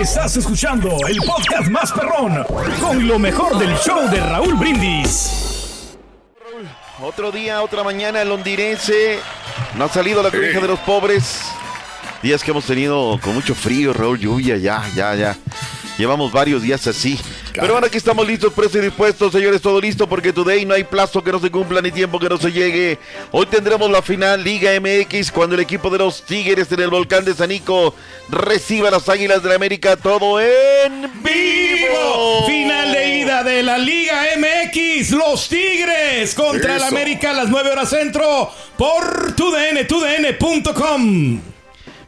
Estás escuchando el podcast más perrón con lo mejor del show de Raúl Brindis. Otro día, otra mañana, el londinense no ha salido la cobija de los pobres. Días que hemos tenido con mucho frío, Raúl, lluvia, ya, ya, ya. Llevamos varios días así. Pero bueno, aquí estamos listos, presos y dispuestos, señores, todo listo porque today no hay plazo que no se cumpla ni tiempo que no se llegue. Hoy tendremos la final Liga MX cuando el equipo de los Tigres en el volcán de Sanico reciba a las Águilas de la América todo en vivo. Final de ida de la Liga MX, los Tigres contra el Eso. América a las 9 horas centro por tudn, tudn.com.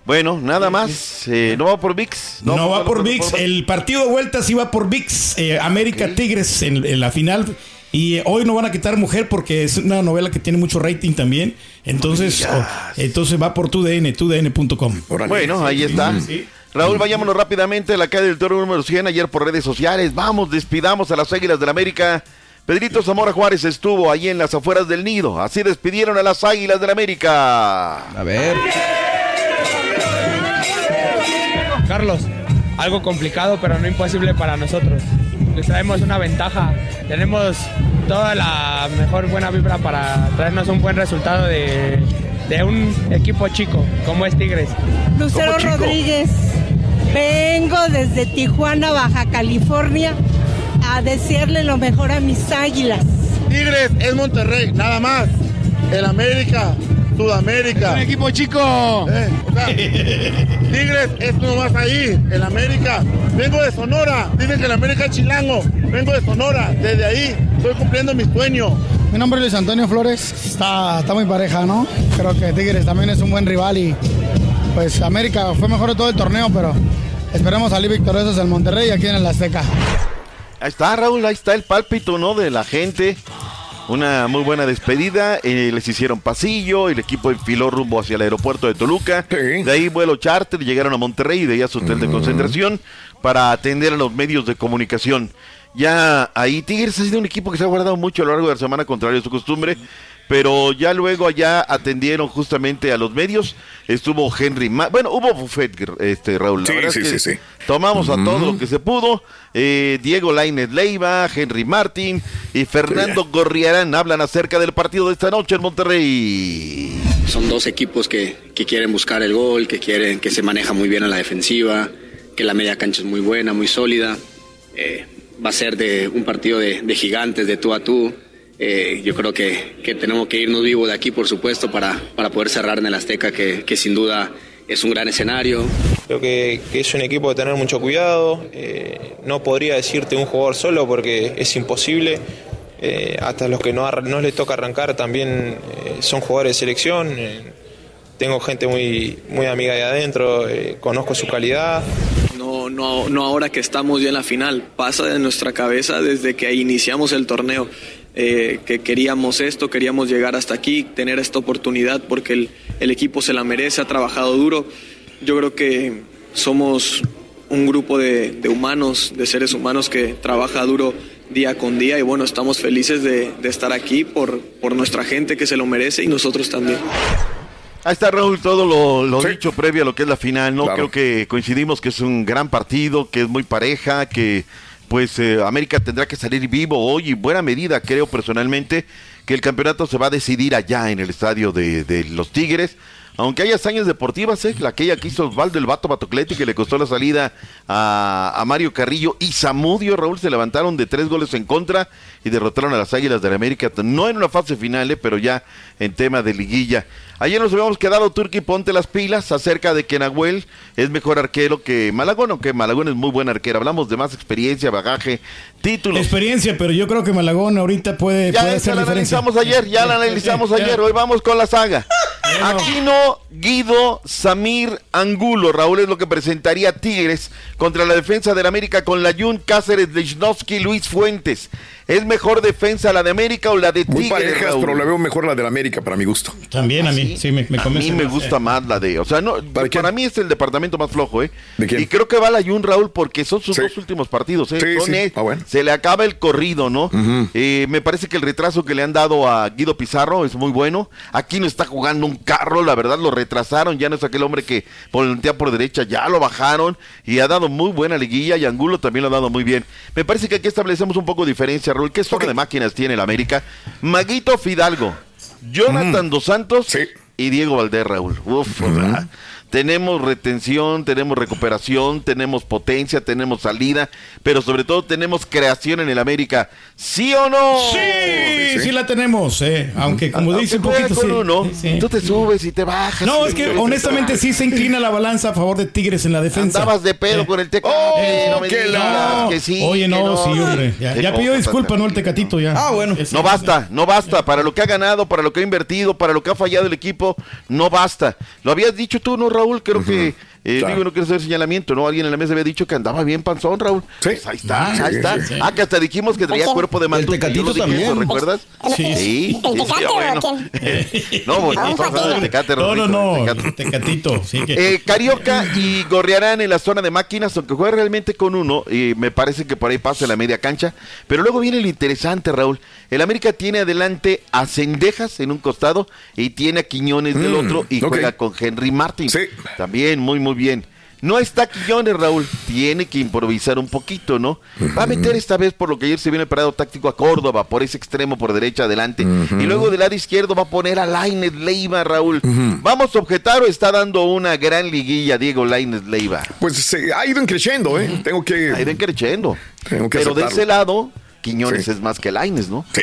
Bueno, nada más. eh, ¿No va por VIX? No, va por VIX. El partido de vuelta sí va por VIX. eh, América Tigres en, en la final. Y eh, hoy no van a quitar mujer porque es una novela que tiene mucho rating también. Entonces, oh, entonces va por tudn, tudn.com. Bueno, ahí está. Raúl, vayámonos rápidamente a la calle del Toro número 100 ayer por redes sociales. Vamos, despidamos a las Águilas del la América. Pedrito Zamora Juárez estuvo ahí en las afueras del nido. Así despidieron a las Águilas del la América. A ver. Carlos, algo complicado pero no imposible para nosotros. Les traemos una ventaja. Tenemos toda la mejor buena vibra para traernos un buen resultado de, de un equipo chico como es Tigres. Lucero. Rodríguez. Vengo desde Tijuana, Baja California, a desearle lo mejor a mis águilas. Tigres es Monterrey, nada más. El América, Sudamérica. equipo chico! Eh, o sea, Tigres es nomás ahí, el América. Vengo de Sonora, dicen que el América es chilango. Vengo de Sonora, desde ahí estoy cumpliendo mi sueño. Mi nombre es Luis Antonio Flores. Está, está muy pareja, ¿no? Creo que Tigres también es un buen rival y pues América fue mejor de todo el torneo, pero esperemos salir victoriosos en Monterrey y aquí en el Azteca. Ahí está, Raúl, ahí está el pálpito, ¿no? De la gente. Una muy buena despedida. eh, les hicieron pasillo. El equipo enfiló rumbo hacia el aeropuerto de Toluca. Sí. De ahí vuelo charter. Llegaron a Monterrey y de ahí a su hotel de concentración para atender a los medios de comunicación. Ya ahí Tigres ha sido un equipo que se ha guardado mucho a lo largo de la semana, contrario a su costumbre. Pero ya luego allá atendieron justamente a los medios. Estuvo Henry. Ma- bueno, hubo buffet, este, Raúl. La Sí, verdad es sí, que sí, sí. Tomamos a todo lo que se pudo. Eh, Diego Lainez Leiva, Henry Martín y Fernando Gorriarán hablan acerca del partido de esta noche en Monterrey. Son dos equipos que, que quieren buscar el gol, que quieren que se maneja muy bien en la defensiva, que la media cancha es muy buena, muy sólida. Eh, va a ser de un partido de, de gigantes, de tú a tú. Eh, yo creo que, que tenemos que irnos vivos de aquí, por supuesto, para, para poder cerrar en el Azteca, que, que sin duda es un gran escenario. Creo que, que es un equipo de tener mucho cuidado. eh, no podría decirte un jugador solo porque es imposible. Eh, hasta los que no, no les toca arrancar también eh, son jugadores de selección. eh, tengo gente muy, muy amiga de adentro, eh, conozco su calidad. No, no, no ahora que estamos ya en la final, pasa de nuestra cabeza desde que iniciamos el torneo, eh, que queríamos esto, queríamos llegar hasta aquí, tener esta oportunidad porque el, el equipo se la merece, ha trabajado duro. Yo creo que somos un grupo de, de humanos, de seres humanos que trabaja duro día con día y bueno, estamos felices de, de estar aquí por, por nuestra gente que se lo merece y nosotros también. Ahí está Raúl, todo lo, lo Sí. dicho previo a lo que es la final, ¿no? Claro. Creo que coincidimos que es un gran partido, que es muy pareja, que pues eh, América tendrá que salir vivo hoy y buena medida, creo personalmente, que el campeonato se va a decidir allá en el estadio de, de los Tigres. Aunque hay hazañas deportivas, ¿eh? la que hizo Osvaldo el Vato Batocleti que le costó la salida a, Mario Carrillo y Zamudio, Raúl, se levantaron de tres goles en contra y derrotaron a las Águilas de la América, no en una fase final, ¿eh? pero ya en tema de liguilla. Ayer nos habíamos quedado, Turki, ponte las pilas acerca de que Nahuel es mejor arquero que Malagón, aunque Malagón es muy buen arquero. Hablamos de más experiencia, bagaje, títulos. Experiencia, pero yo creo que Malagón ahorita puede, Ya puede hacer la diferencia. analizamos ayer, ya la analizamos ayer. Hoy vamos con la saga. Aquino, Guido, Samir, Angulo. Raúl es lo que presentaría Tigres contra la defensa del América con Layun, Cáceres, Lichnowsky, Luis Fuentes. ¿Es mejor defensa la de América o la de Muy Tigres? parejas, Raúl? pero la veo mejor la del América para mi gusto. También a mí, sí, me, me A mí me más, gusta eh. más la de, o sea, no, para, mí es el departamento más flojo, ¿eh? ¿De quién? Y creo que va la Jun Raúl porque son sus Sí. dos últimos partidos, ¿eh? Sí, Son, Ah, bueno. Se le acaba el corrido, ¿no? Eh, me parece que el retraso que le han dado a Guido Pizarro es muy bueno. Aquí no está jugando un carro, la verdad lo retrasaron, ya no es aquel hombre que volantea por derecha, ya lo bajaron y ha dado muy buena liguilla y Angulo también lo ha dado muy bien. Me parece que aquí establecemos un poco de diferencia, Raúl. ¿Qué zona de máquinas tiene el América? Maguito Fidalgo, Jonathan Dos Santos y Diego Valdés, Raúl. Uf, tenemos retención, tenemos recuperación, tenemos potencia, tenemos salida, pero sobre todo tenemos creación en el América. ¿Sí o no? Sí, sí, la tenemos, eh. Aunque como dice un poquito con sí. uno, Sí. tú te subes y te bajas. No, es que te- honestamente sí se inclina la balanza a favor de Tigres en la defensa. Andabas de pedo Eh. con el Tecate. Eh, no que digas no. que sí, Oye, que no, sí, hombre. Ya, pidió disculpa, ¿no? El Tecatito ya. Ah, bueno. No basta, no basta. Para lo que ha ganado, para lo que ha invertido, para lo que ha fallado el equipo, no basta. Lo habías dicho tú, ¿no, Raúl? Creo que, eh, Claro. digo, no quiero hacer señalamiento, ¿no? Alguien en la mesa había dicho que andaba bien panzón, Raúl. Pues ahí está, Ah, ahí sí, está. sí, sí. Ah, que hasta dijimos que traía ¿El cuerpo de manto. Tecatito también? ¿Recuerdas? Sí. Sí, sí, ¿El sí, Tecate o bueno. No, bonito, ¿sabes? El Tecate, No, no, no. Tecatito. Sí, que... eh, Carioca y Gorriarán en la zona de máquinas, aunque juega realmente con uno, y me parece que por ahí pasa en la media cancha. Pero luego viene lo interesante, Raúl. El América tiene adelante a Cendejas en un costado y tiene a Quiñones del Mm, otro y juega con Henry Martin. También, muy, muy bien. No está Quiñones, Raúl. Tiene que improvisar un poquito, ¿no? Va a meter esta vez, por lo que ayer se viene el parado táctico a Córdoba, por ese extremo por derecha adelante. Y luego del lado izquierdo va a poner a Lainez Leiva, Raúl. ¿Vamos a objetar o está dando una gran liguilla Diego Lainez Leiva? Pues se ha ido creciendo, ¿eh? Tengo que. Ha ido creciendo. Pero de ese lado, Quiñones Sí. es más que Lainez, ¿no? Sí.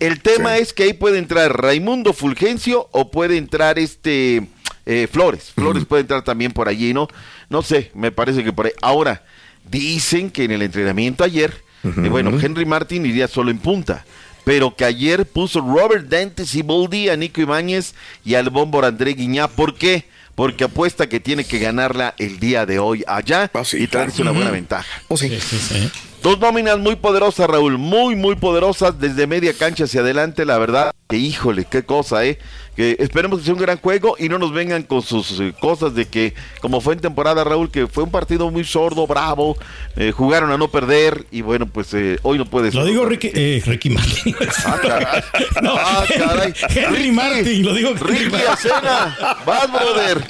El tema es que ahí puede entrar Raimundo Fulgencio o puede entrar este eh, Flores. Flores puede entrar también por allí, ¿no? No sé, me parece que por ahí. Ahora, dicen que en el entrenamiento ayer, eh, bueno, Henry Martin iría solo en punta. Pero que ayer puso Robert Dante Siboldi a Nico Ibáñez y al Bombo André Guiñá. ¿Por qué? Porque apuesta que tiene que ganarla el día de hoy allá y traerse una buena ventaja. Oh, sí. Dos nóminas muy poderosas, Raúl, muy, muy poderosas desde media cancha hacia adelante, la verdad. Que híjole, qué cosa, ¿eh? Que esperemos que sea un gran juego y no nos vengan con sus eh, cosas de que, como fue en temporada, Raúl, que fue un partido muy sordo, bravo, eh, jugaron a no perder y bueno, pues eh, hoy no puede ser. Lo digo Ricky, eh, Ricky Martin. Ah, caray. No, Ah, caray. Henry Martin, lo digo Ricky Martin. Acena, vas, brother.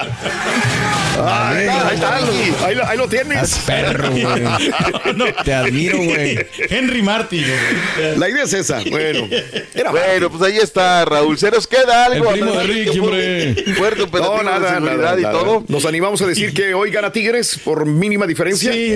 Ahí, ahí está, ahí, lo, ahí lo tienes. perro, güey. Te güey. Henry Martin. güey. La idea es esa. Bueno, era Bueno, pues ahí está, Raúl. ¿Se nos queda algo? El primo de Ricky, hombre. fue Fuerte No, de nada, seguridad nada, y nada. todo. Nos animamos a decir que hoy gana Tigres por mínima diferencia. Sí.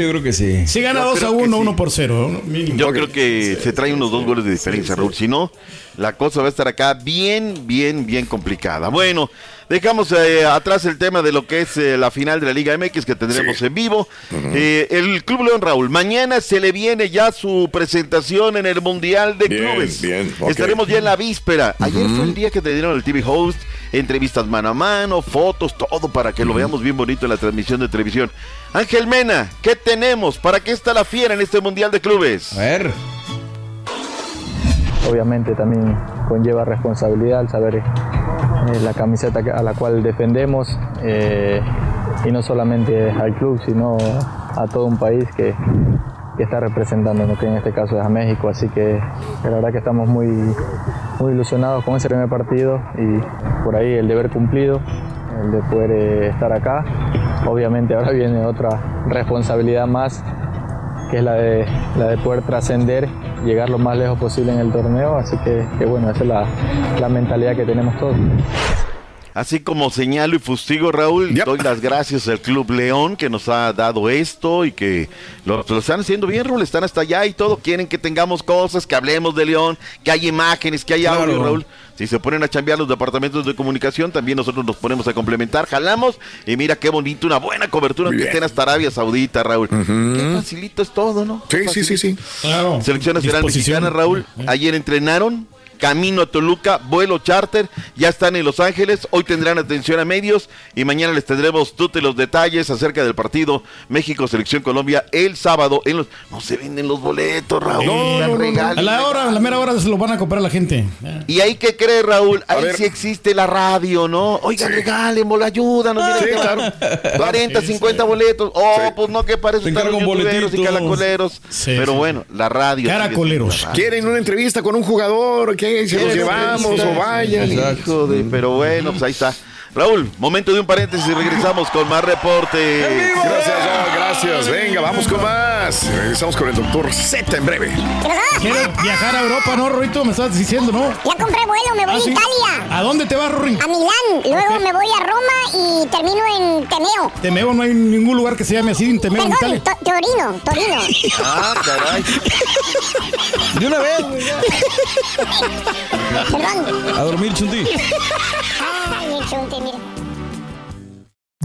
yo creo que sí. Sí gana Yo 2 a creo que 1, sí. 1 por 0. Mínimo. Yo creo que se trae unos dos goles de diferencia, Raúl. Si no, la cosa va a estar acá bien, bien, bien complicada. Bueno, dejamos eh, atrás el tema de lo que es eh, la final de la Liga MX que tendremos en vivo. Eh, el Club León, Raúl, mañana se le viene ya su presentación en el Mundial de Bien, Clubes. bien. Estaremos ya en la víspera. Ayer fue el día que te dieron el TV Host, entrevistas mano a mano, fotos, todo para que lo veamos bien bonito en la transmisión de televisión. Ángel Mena, ¿qué tenemos? ¿Para qué está la fiera en este Mundial de Clubes? A ver. obviamente también conlleva responsabilidad al saber eh, la camiseta a la cual defendemos eh, y no solamente al club sino a todo un país que, está representando, ¿no? que en este caso es a México, así que la verdad que estamos muy, muy ilusionados con ese primer partido y por ahí el deber cumplido, el de poder eh, estar acá. Obviamente ahora viene otra responsabilidad más que es la de, la de poder trascender, llegar lo más lejos posible en el torneo, así que, que bueno, esa es la, la mentalidad que tenemos todos. Así como señalo y fustigo, Raúl, doy las gracias al Club León que nos ha dado esto y que lo, lo están haciendo bien, Raúl. Están hasta allá y todo. Quieren que tengamos cosas, que hablemos de León, que hay imágenes, que hay audio, Claro. Raúl. Si se ponen a chambear los departamentos de comunicación, también nosotros nos ponemos a complementar, jalamos y mira qué bonito, una buena cobertura que estén hasta Arabia Saudita, Raúl. Qué facilito es todo, ¿no? Sí, sí, sí, sí. Claro. Selección Nacional. Mexicana, Raúl. Ayer entrenaron. Camino a Toluca, vuelo charter, ya están en Los Ángeles, hoy tendrán atención a medios y mañana les tendremos todos los detalles acerca del partido México Selección Colombia el sábado en los no se venden los boletos, Raúl. No. A la hora, a la mera hora se lo van a comprar la gente. Y ahí que cree Raúl, ahí sí existe la radio, ¿no? Oiga, regalen, bola, ayúdanos, mira, Sí, te claro. va- 40, 50 boletos. Oh, pues no, que para eso están los youtuberos y caracoleros. Sí, Pero sí. bueno, la radio. Caracoleros. la radio. Quieren una entrevista con un jugador, que se los llevamos o vayan. Hijo de- pero bueno, pues ahí está. Raúl, momento de un paréntesis y regresamos con más reportes. Gracias, gracias. Venga, vamos con más. Regresamos con el doctor Z en breve. ¿Quieres viajar a Europa, no, Rorito? Me estabas diciendo, ¿no? Ya compré vuelo, me voy ¿Ah, a sí? Italia. ¿A dónde te vas, Rorín? A Milán, luego me voy a Roma y termino en Temeo. Temeo, no hay ningún lugar que se llame así en Temeo, en Perdón, Italia. to- Torino, Torino. Ah, caray. De una vez. Perdón. A dormir, Chunti. Ay, el chunte, mira.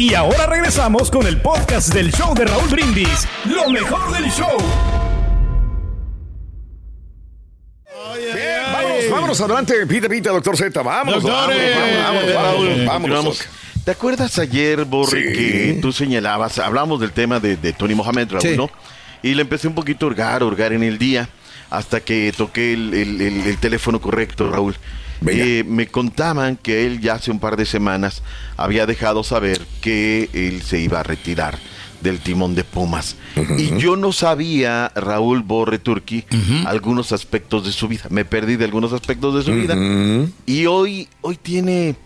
Y ahora regresamos con el podcast del show de Raúl Brindis. Lo mejor del show. Bien, vámonos, vámonos adelante. Pita, pita, doctor Z. Vámonos, vámonos, Doctores. vámonos, vámonos, vámonos, vámonos. Vamos. ¿Te acuerdas ayer, Borre, Sí. que tú señalabas, hablamos del tema de, de Tony Mohamed, Raúl, Sí. ¿no? Y le empecé un poquito a hurgar, a hurgar en el día, hasta que toqué el, el- el- el teléfono correcto, Raúl. Eh, me contaban que él ya hace un par de semanas había dejado saber que él se iba a retirar del timón de Pumas. Y yo no sabía, Raúl Borre Turki, algunos aspectos de su vida. Me perdí de algunos aspectos de su vida. Y hoy, hoy tiene...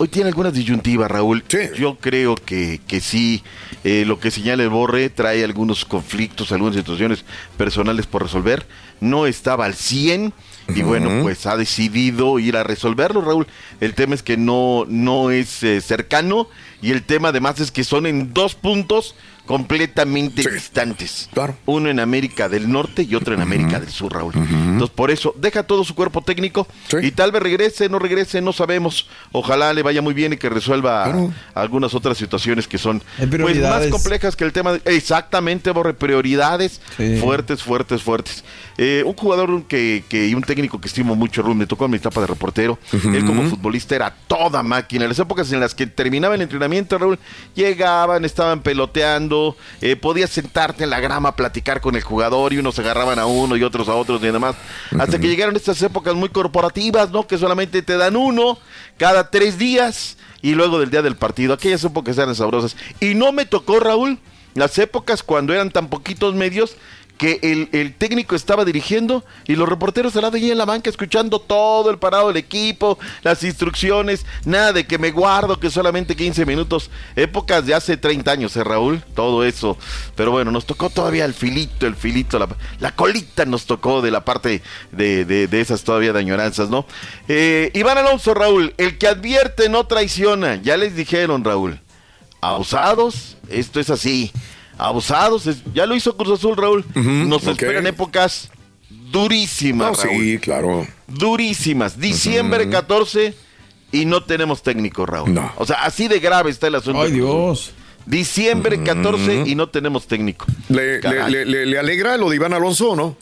Hoy tiene algunas disyuntivas, Raúl. Yo creo que, que sí, eh, lo que señala el Borre trae algunos conflictos, algunas situaciones personales por resolver. No estaba al 100 y bueno, pues ha decidido ir a resolverlo, Raúl. El tema es que no, no es eh, cercano y el tema además es que son en dos puntos completamente distantes. Uno en América del Norte y otro en América del Sur, Raúl. Entonces, por eso, deja todo su cuerpo técnico y tal vez regrese, no regrese, no sabemos. Ojalá le vaya muy bien y que resuelva algunas otras situaciones que son pues, más complejas que el tema. de- exactamente, Borre, prioridades Sí. fuertes, fuertes, fuertes. Eh, un jugador que, que- y un técnico que estimo mucho, Raúl, me tocó en mi etapa de reportero. Él como futbolista era toda máquina. En las épocas en las que terminaba el entrenamiento, Raúl, llegaban, estaban peloteando, eh, podías sentarte en la grama a platicar con el jugador y unos agarraban a uno y otros a otros y demás. Hasta que llegaron estas épocas muy corporativas, ¿no? Que solamente te dan uno cada tres días y luego del día del partido. Aquellas épocas eran sabrosas. Y no me tocó, Raúl, las épocas cuando eran tan poquitos medios que el, el técnico estaba dirigiendo y los reporteros al lado allí en la banca escuchando todo el parado del equipo, las instrucciones, nada de que me guardo, que solamente 15 minutos, épocas de hace 30 años, ¿eh, Raúl? Todo eso. Pero bueno, nos tocó todavía el filito, el filito, la, la colita nos tocó de la parte de, de- de esas todavía de añoranzas, ¿no? Eh, Iván Alonso, Raúl, el que advierte no traiciona, ya les dijeron, Raúl. Abusados, esto es así. Abusados, ya lo hizo Cruz Azul, Raúl. Nos esperan épocas durísimas, No, Raúl. sí, claro. Durísimas. Diciembre 14 y no tenemos técnico, Raúl. O sea, así de grave está el asunto. Ay, Dios. Diciembre 14 y no tenemos técnico. ¿Le, Caray. le, le- le alegra lo de Iván Alonso o no?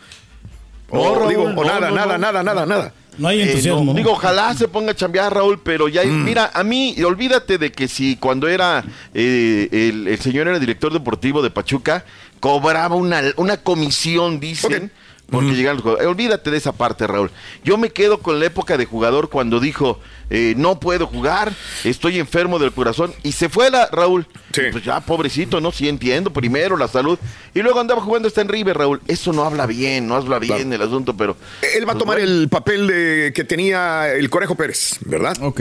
No, O Raúl, digo, o no, nada, no, nada, no. nada, nada, nada. No hay Eh, entusiasmo. no, ¿no? Digo, ojalá se ponga a chambear, Raúl, pero ya, Mm. mira, a mí, olvídate de que si cuando era eh, el, el señor era director deportivo de Pachuca, cobraba una, una comisión, dicen. Porque llegaron los jugadores. Olvídate de esa parte, Raúl. Yo me quedo con la época de jugador cuando dijo, eh, no puedo jugar, estoy enfermo del corazón. Y se fue la, Raúl. Pues ya, pobrecito, ¿no? Sí entiendo, primero la salud. Y luego andaba jugando hasta en River, Raúl. Eso no habla bien, no habla bien el asunto, pero... Él va a tomar el papel de, que tenía el Conejo Pérez, ¿verdad? Ok.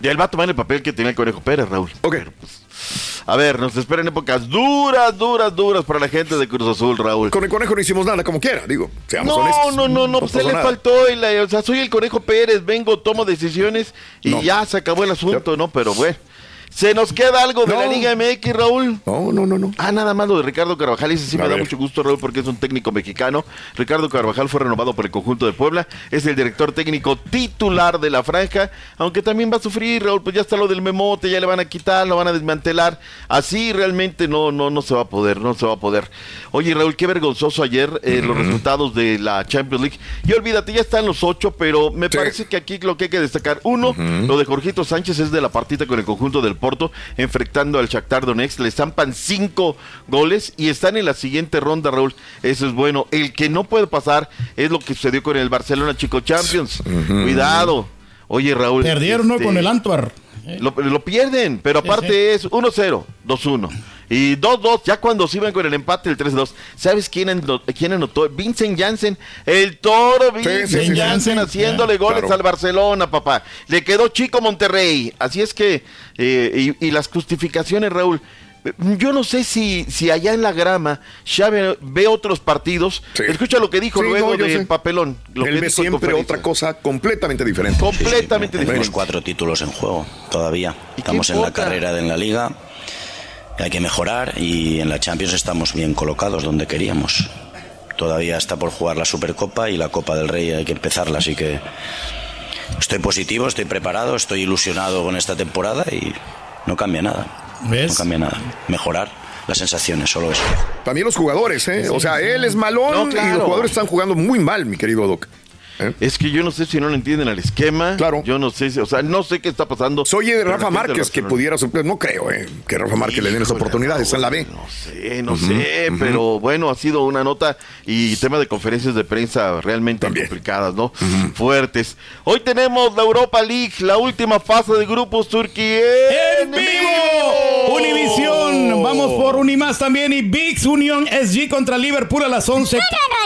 Ya él va a tomar el papel que tenía el Conejo Pérez, Raúl. Ok. A ver, nos esperan épocas duras, duras, duras para la gente de Cruz Azul, Raúl. Con el Conejo no hicimos nada como quiera, digo. Seamos No, honestos. no, no, no, pues a él pasó le faltó, el, o sea, soy el Conejo Pérez, vengo, tomo decisiones y No. ya se acabó el asunto, ¿no? Pero bueno. ¿Se nos queda algo de la. Liga MX, Raúl? No, no, no, no. Ah, nada más lo de Ricardo Carvajal. Ese sí A me da mucho gusto, Raúl, porque es un técnico mexicano. Ricardo Carvajal fue renovado por el conjunto de Puebla. Es el director técnico titular de la franja. Aunque también va a sufrir, Raúl, pues ya está lo del memote, ya le van a quitar, lo van a desmantelar. Así realmente no, no, no se va a poder, no se va a poder. Oye, Raúl, qué vergonzoso ayer eh, los resultados de la Champions League. Y olvídate, ya están los ocho, pero me parece que aquí lo que hay que destacar, uno, lo de Jorgito Sánchez es de la partida con el conjunto del Porto, enfrentando al Shakhtar Donetsk, le zampan cinco goles y están en la siguiente ronda, Raúl. Eso es bueno. El que no puede pasar es lo que sucedió con el Barcelona Chico Champions. Cuidado. Oye, Raúl. Perdieron ¿no? este, con el Antwerp. Lo, lo pierden, pero aparte es 1-0, 2-1. Y 2-2, ya cuando se iban con el empate, el 3-2. ¿Sabes quién, ano- quién anotó? Vincent Janssen, el toro Vincent sí, sí, Janssen sí. haciéndole goles claro. al Barcelona, papá. Le quedó chico Monterrey. Así es que, eh, y, y las justificaciones, Raúl. Yo no sé si, si allá en la grama Xavi ve otros partidos. Escucha lo que dijo Sí, luego no, yo de sé. papelón. Lo Él que ve dijo siempre otra cosa completamente diferente. Completamente Tenemos diferente. cuatro títulos en juego todavía. Estamos en la carrera de en la liga. Hay que mejorar y en la Champions estamos bien colocados donde queríamos. Todavía está por jugar la Supercopa y la Copa del Rey hay que empezarla, así que estoy positivo, estoy preparado, estoy ilusionado con esta temporada y no cambia nada. No cambia nada. Mejorar las sensaciones, solo eso. También los jugadores, ¿eh? O sea, él es malón No, y los jugadores están jugando muy mal, mi querido Doc. ¿Eh? Es que yo no sé si no lo entienden al esquema. Claro. Yo no sé, si, o sea, no sé qué está pasando. Soy la Rafa Márquez que pudiera sorprender. No creo, ¿eh? Que Rafa Márquez le den esa oportunidad. Está en la B. No sé, no sé, pero bueno, ha sido una nota y tema de conferencias de prensa realmente complicadas, ¿no? Fuertes. Hoy tenemos la Europa League, la última fase de grupos Turquía ¡En vivo! Univisión, vamos por Unimás también y Bigs Union SG contra Liverpool a las 11.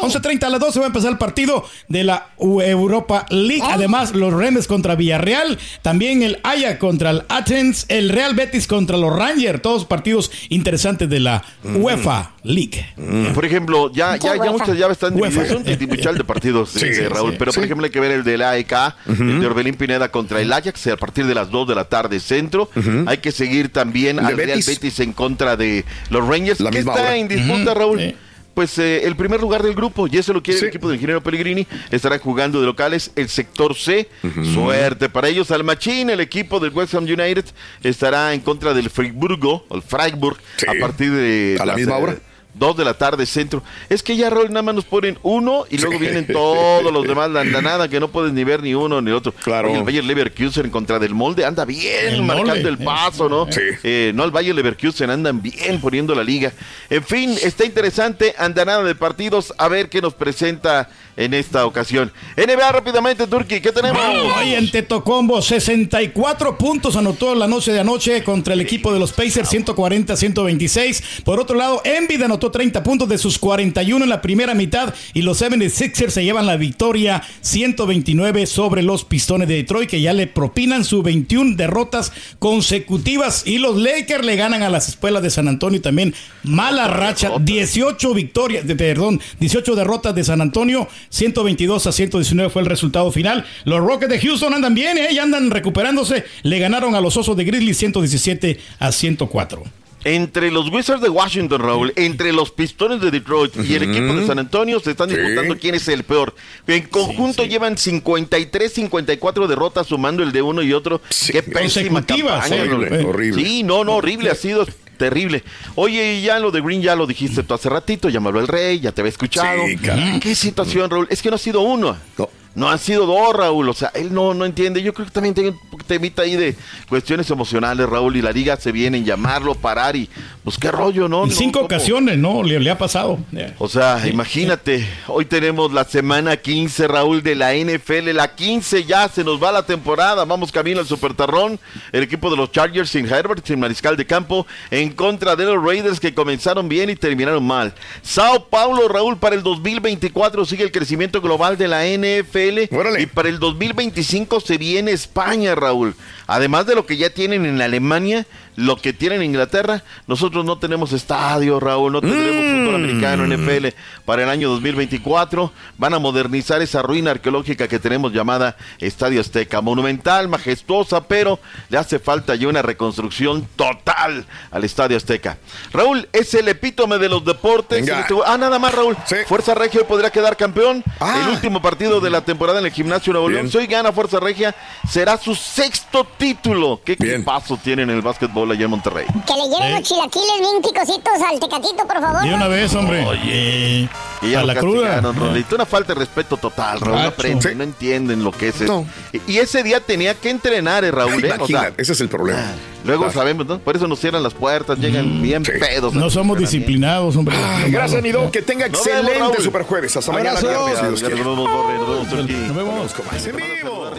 11.30 a las 12 va a empezar el partido de la Europa League. Además, los Rennes contra Villarreal, también el Ajax contra el Athens, el Real Betis contra los Rangers, todos partidos interesantes de la UEFA League. Por ejemplo, ya, ya, ya muchas llaves están divididas. Es un de partidos, Sí, eh, Raúl. sí, pero, por ejemplo, hay que ver el del AEK, el de Orbelín Pineda contra el Ajax a partir de las 2 de la tarde centro. Hay que seguir también El de al Real Betis. Betis en contra de los Rangers. La que misma está hora. en disputa. Raúl. Sí. Pues eh, el primer lugar del grupo, y eso lo quiere el equipo del ingeniero Pellegrini, estará jugando de locales el sector C. Suerte para ellos. Al Machín, el equipo del West Ham United, estará en contra del Friburgo, o el Freiburg, a partir de A la las, misma eh, hora. Dos de la tarde, centro. Es que ya, Raúl, nada más nos ponen uno y luego vienen todos los demás, la andanada, que no puedes ni ver ni uno ni otro. Claro. Oye, el Bayer Leverkusen en contra del molde anda bien El marcando molde, el paso, ¿no? Sí. Eh, no, el Bayer Leverkusen andan bien poniendo la liga. En fin, está interesante, andanada de partidos, a ver qué nos presenta en esta ocasión. NBA rápidamente, Turki, ¿qué tenemos? Hoy en Tetocombo, 64 puntos anotó la noche de anoche contra el equipo de los Pacers, 140-126. Por otro lado, Embiid anotó 30 puntos de sus 41 en la primera mitad y los 76ers se llevan la victoria 129 sobre los Pistones de Detroit que ya le propinan sus 21 derrotas consecutivas y los Lakers le ganan a las espuelas de San Antonio también mala racha, 18 victorias, de- perdón, 18 derrotas de San Antonio, 122 a 119 fue el resultado final. Los Rockets de Houston andan bien, ¿eh? ya andan recuperándose, le ganaron a los Osos de Grizzly 117 a 104. Entre los Wizards de Washington, Raúl, entre los Pistones de Detroit y el equipo de San Antonio se están disputando quién es el peor. En conjunto llevan 53, 54 derrotas sumando el de uno y otro. Qué pésima campaña, horrible. Sí, no, no, horrible, ha sido terrible. Oye, ya lo de Green ya lo dijiste tú hace ratito, habló el rey, ya te había escuchado. Sí. ¿Qué situación, Raúl? Es que no ha sido uno. No. Han sido dos, Raúl. O sea, él no, no entiende. Yo creo que también tiene un temita ahí de cuestiones emocionales, Raúl. Y la liga se viene en llamarlo, parar y pues qué rollo, ¿no? En No, cinco ¿cómo? ocasiones, ¿no? Le, le ha pasado. O sea, imagínate, hoy tenemos la semana 15, Raúl, de la NFL, la 15 ya, se nos va la temporada, vamos camino al Supertarrón, el equipo de los Chargers sin Herbert, sin Mariscal de Campo, en contra de los Raiders que comenzaron bien y terminaron mal. Sao Paulo, Raúl, para el 2024 sigue el crecimiento global de la NFL, NFL y para el 2025 se viene España, Raúl. Además de lo que ya tienen en Alemania, lo que tienen en Inglaterra, nosotros no tenemos estadio, Raúl, no tendremos Mm. fútbol americano NFL para el año 2024. Van a modernizar esa ruina arqueológica que tenemos llamada Estadio Azteca. Monumental, majestuosa, pero le hace falta ya una reconstrucción total al Estadio Azteca. Raúl, es el epítome de los deportes. Este- Ah, nada más, Raúl. Fuerza Regia hoy podría quedar campeón. El último partido de la temporada en el gimnasio Nuevo León. Si hoy gana Fuerza Regia, será su sexto título. ¿Qué paso tienen en el básquetbol allá en Monterrey? Que le lleven los chilaquiles bien picositos al tecatito, por favor. De una vez, hombre. Oye, y ya a lo la cruda. Rolito. Una falta de respeto total, Raúl. No aprenden, no entienden lo que es eso. Y, y ese día tenía que entrenar, eh, Raúl. ¿eh? O sea, ese es el problema. luego sabemos, ¿no? Por eso nos cierran las puertas, llegan bien pedos. No somos disciplinados, hombre. Ay, gracias, mi Doc. Que tenga vemos, excelente Raúl. Super Jueves. Hasta mañana, viernes, Dios Nos vemos, nos vemos. Nos vemos.